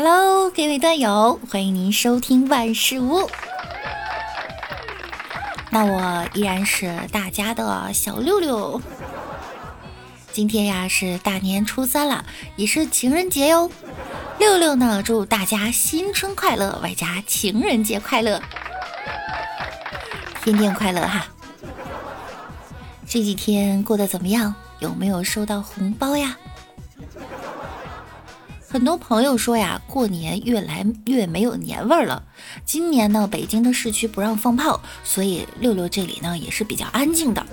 Hello，各位段友，欢迎您收听万事屋。那我依然是大家的小六六。今天呀是大年初三了，也是情人节哟。六六呢，祝大家新春快乐，外加情人节快乐，天天快乐哈。这几天过得怎么样？有没有收到红包呀？很多朋友说呀，过年越来越没有年味儿了。今年呢，北京的市区不让放炮，所以六六这里呢也是比较安静的。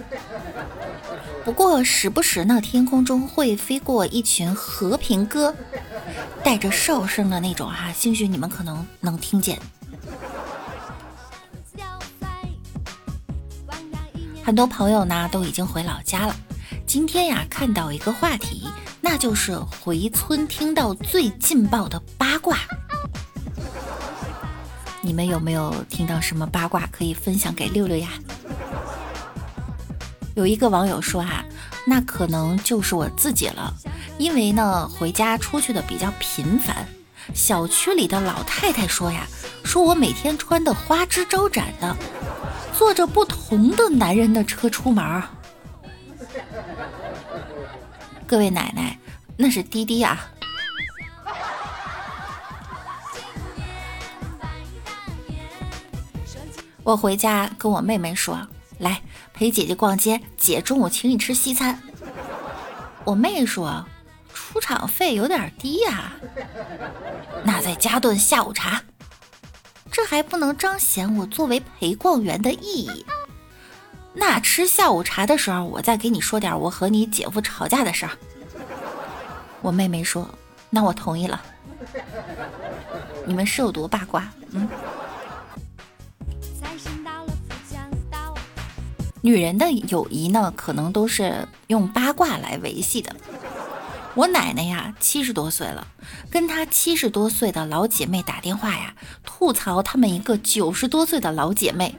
不过时不时呢，天空中会飞过一群和平鸽，带着哨声的那种哈，兴许你们可能能听见。很多朋友呢都已经回老家了。今天呀，看到一个话题，那就是回村听到最劲爆的八卦。你们有没有听到什么八卦可以分享给六六呀？有一个网友说啊，那可能就是我自己了，因为呢回家出去的比较频繁。小区里的老太太说呀，说我每天穿的花枝招展的。坐着不同的男人的车出门儿，各位奶奶，那是滴滴啊！我回家跟我妹妹说：“来陪姐姐逛街，姐中午请你吃西餐。”我妹说：“出场费有点低呀，那再加顿下午茶。”这还不能彰显我作为陪逛员的意义。那吃下午茶的时候，我再给你说点我和你姐夫吵架的事儿。我妹妹说：“那我同意了。”你们是有多八卦？嗯。女人的友谊呢，可能都是用八卦来维系的。我奶奶呀，七十多岁了，跟她七十多岁的老姐妹打电话呀，吐槽她们一个九十多岁的老姐妹，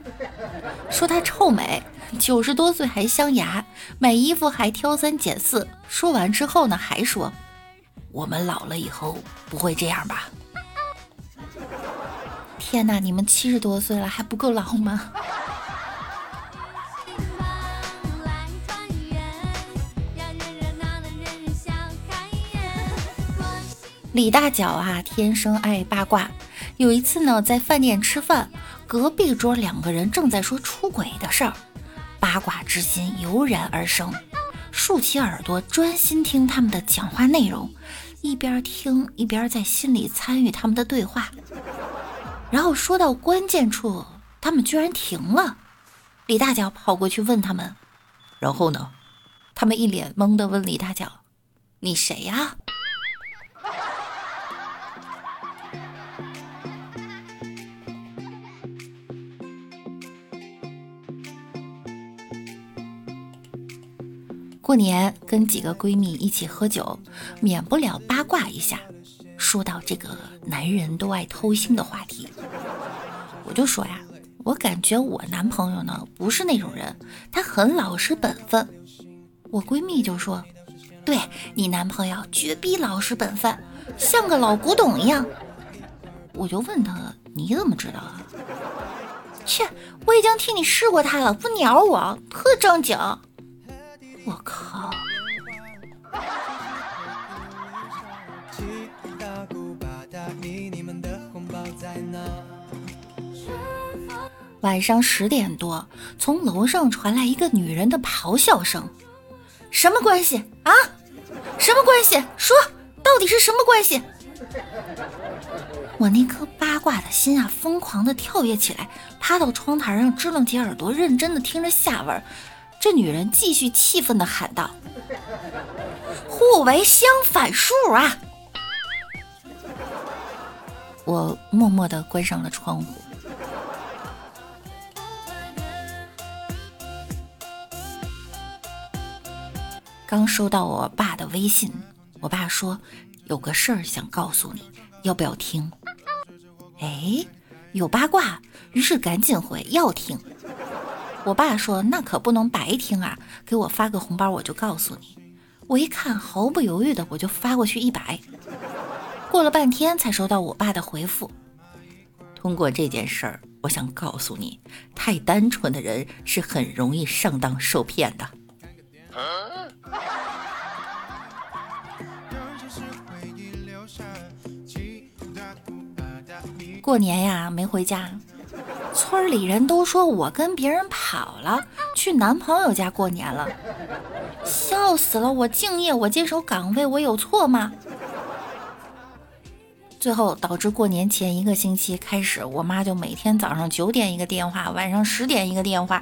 说她臭美，九十多岁还镶牙，买衣服还挑三拣四。说完之后呢，还说我们老了以后不会这样吧？天哪，你们七十多岁了还不够老吗？李大脚啊，天生爱八卦。有一次呢，在饭店吃饭，隔壁桌两个人正在说出轨的事儿，八卦之心油然而生，竖起耳朵专心听他们的讲话内容，一边听一边在心里参与他们的对话。然后说到关键处，他们居然停了。李大脚跑过去问他们：“然后呢？”他们一脸懵的问李大脚：“你谁呀？”过年跟几个闺蜜一起喝酒，免不了八卦一下。说到这个男人都爱偷腥的话题，我就说呀，我感觉我男朋友呢不是那种人，他很老实本分。我闺蜜就说，对你男朋友绝逼老实本分，像个老古董一样。我就问他，你怎么知道啊？切，我已经替你试过他了，不鸟我，特正经。我靠！晚上十点多，从楼上传来一个女人的咆哮声：“什么关系啊？什么关系？说，到底是什么关系？”我那颗八卦的心啊，疯狂的跳跃起来，趴到窗台上支棱起耳朵，认真的听着下文。这女人继续气愤地喊道：“互为相反数啊！”我默默地关上了窗户。刚收到我爸的微信，我爸说有个事儿想告诉你，要不要听？哎，有八卦，于是赶紧回要听。我爸说：“那可不能白听啊，给我发个红包，我就告诉你。”我一看，毫不犹豫的我就发过去一百。过了半天才收到我爸的回复。通过这件事儿，我想告诉你，太单纯的人是很容易上当受骗的。过年呀，没回家，村里人都说我跟别人跑了，去男朋友家过年了，笑死了！我敬业，我坚守岗位，我有错吗？最后导致过年前一个星期开始，我妈就每天早上九点一个电话，晚上十点一个电话。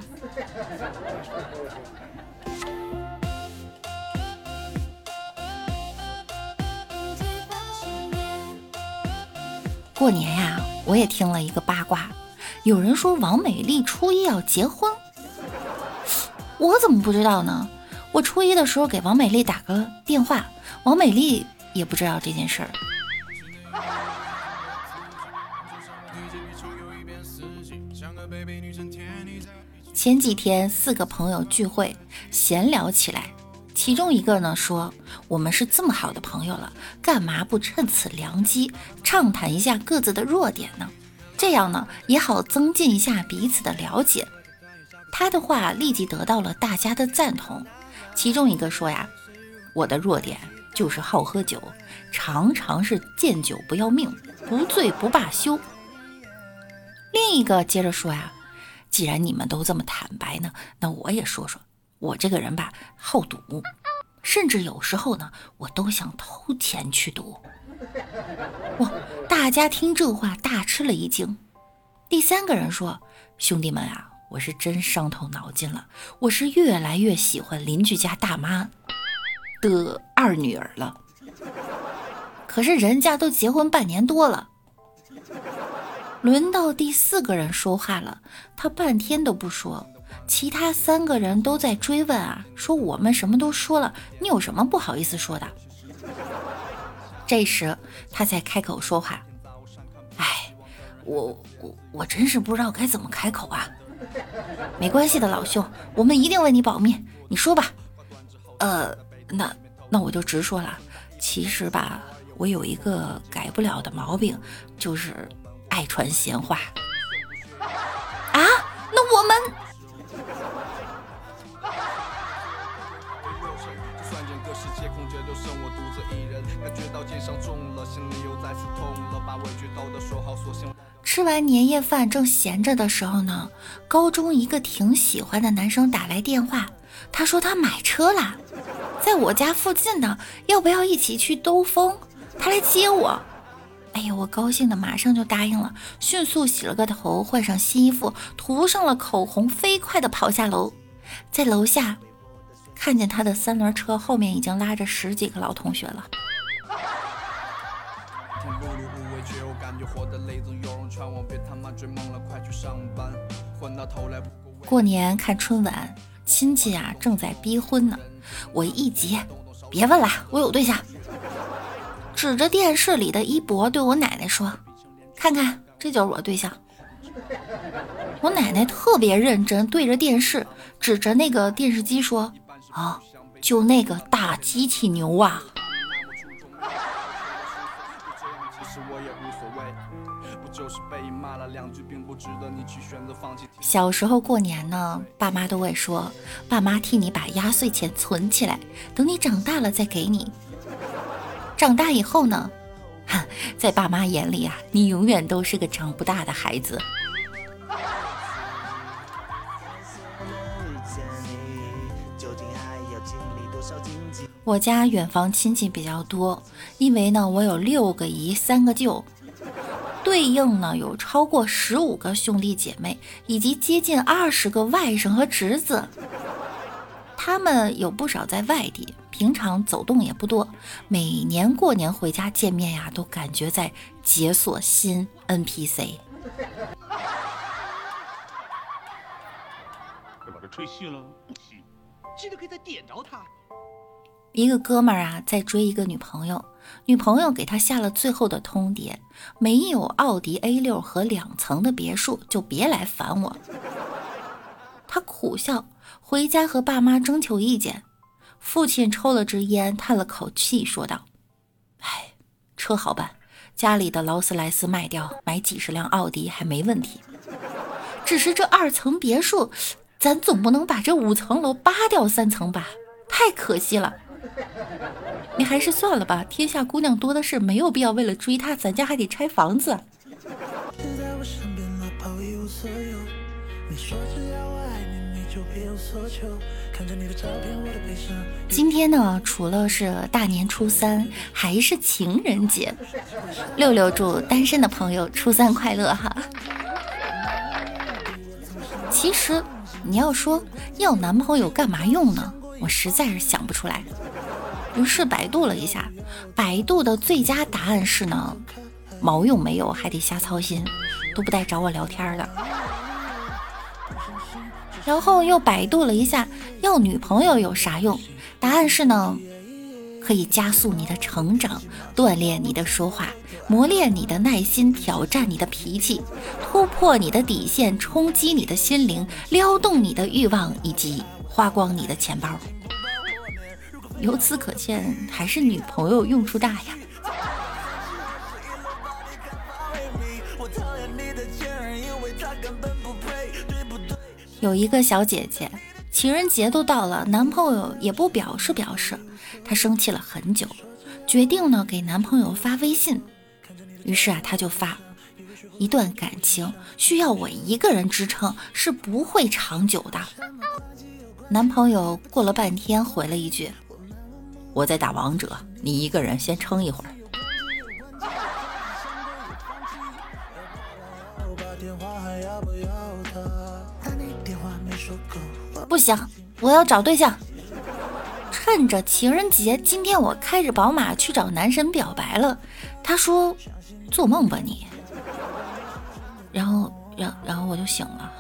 过年呀，我也听了一个八卦，有人说王美丽初一要结婚，我怎么不知道呢？我初一的时候给王美丽打个电话，王美丽也不知道这件事儿。前几天四个朋友聚会，闲聊起来。其中一个呢说：“我们是这么好的朋友了，干嘛不趁此良机畅谈一下各自的弱点呢？这样呢也好增进一下彼此的了解。”他的话立即得到了大家的赞同。其中一个说：“呀，我的弱点就是好喝酒，常常是见酒不要命，不醉不罢休。”另一个接着说：“呀，既然你们都这么坦白呢，那我也说说。”我这个人吧，好赌，甚至有时候呢，我都想偷钱去赌。哇！大家听这话大吃了一惊。第三个人说：“兄弟们啊，我是真伤透脑筋了，我是越来越喜欢邻居家大妈的二女儿了。可是人家都结婚半年多了。”轮到第四个人说话了，他半天都不说。其他三个人都在追问啊，说我们什么都说了，你有什么不好意思说的？这时他才开口说话，哎，我我我真是不知道该怎么开口啊。没关系的，老兄，我们一定为你保密，你说吧。呃，那那我就直说了，其实吧，我有一个改不了的毛病，就是爱传闲话。剩我独自一人，感觉到肩上重了，心里又再次痛了。把委屈偷偷说好，索性吃完年夜饭正闲着的时候呢，高中一个挺喜欢的男生打来电话，他说他买车啦，在我家附近呢，要不要一起去兜风？他来接我。哎呀，我高兴的马上就答应了，迅速洗了个头，换上新衣服，涂上了口红，飞快的跑下楼，在楼下看见他的三轮车后面已经拉着十几个老同学了。过年看春晚，亲戚啊正在逼婚呢，我一急，别问了，我有对象。指着电视里的一博对我奶奶说：“看看，这就是我对象。”我奶奶特别认真，对着电视，指着那个电视机说：“啊，就那个大机器牛啊！”小时候过年呢，爸妈都会说：“爸妈替你把压岁钱存起来，等你长大了再给你。”长大以后呢，在爸妈眼里啊，你永远都是个长不大的孩子。我家远房亲戚比较多，因为呢，我有六个姨，三个舅，对应呢有超过十五个兄弟姐妹，以及接近二十个外甥和侄子。他们有不少在外地。平常走动也不多，每年过年回家见面呀，都感觉在解锁新 NPC。要 把这吹熄了？不熄，记得给他点着他。一个哥们儿啊，在追一个女朋友，女朋友给他下了最后的通牒：没有奥迪 A 六和两层的别墅，就别来烦我。他苦笑，回家和爸妈征求意见。父亲抽了支烟，叹了口气，说道：“哎，车好办，家里的劳斯莱斯卖掉，买几十辆奥迪还没问题。只是这二层别墅，咱总不能把这五层楼扒掉三层吧？太可惜了。你还是算了吧，天下姑娘多的是，没有必要为了追她，咱家还得拆房子。今天呢，除了是大年初三，还是情人节。六六祝单身的朋友初三快乐哈。其实你要说要男朋友干嘛用呢？我实在是想不出来。于是百度了一下，百度的最佳答案是呢，毛用没有，还得瞎操心，都不带找我聊天的。然后又百度了一下，要女朋友有啥用？答案是呢，可以加速你的成长，锻炼你的说话，磨练你的耐心，挑战你的脾气，突破你的底线，冲击你的心灵，撩动你的欲望，以及花光你的钱包。由此可见，还是女朋友用处大呀。有一个小姐姐，情人节都到了，男朋友也不表示表示，她生气了很久，决定呢给男朋友发微信。于是啊，她就发：一段感情需要我一个人支撑是不会长久的。男朋友过了半天回了一句：我在打王者，你一个人先撑一会儿。不行，我要找对象。趁着情人节，今天我开着宝马去找男神表白了。他说：“做梦吧你。”然后，然然后我就醒了。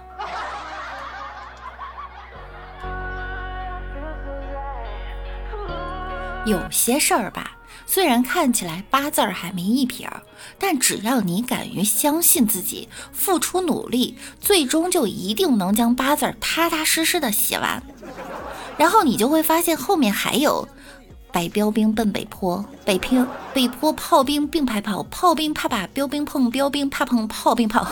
有些事儿吧。虽然看起来八字儿还没一撇儿，但只要你敢于相信自己，付出努力，最终就一定能将八字儿踏踏实实的写完。然后你就会发现后面还有：白标兵奔北坡，北平北坡炮兵并排跑，炮兵怕把标兵碰，标兵怕碰炮兵炮。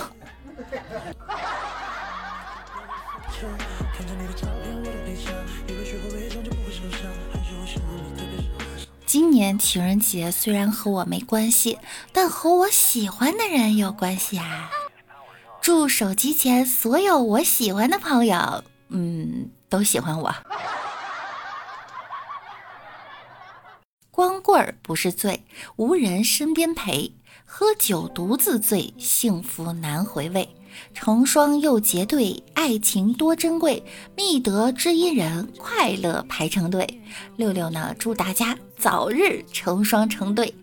今年情人节虽然和我没关系，但和我喜欢的人有关系啊！祝手机前所有我喜欢的朋友，嗯，都喜欢我。光棍儿不是罪，无人身边陪，喝酒独自醉，幸福难回味。成双又结对，爱情多珍贵，觅得知音人，快乐排成队。六六呢，祝大家早日成双成对。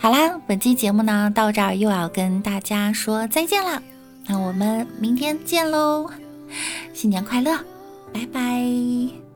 好啦，本期节目呢，到这儿又要跟大家说再见了，那我们明天见喽。新年快乐，拜拜。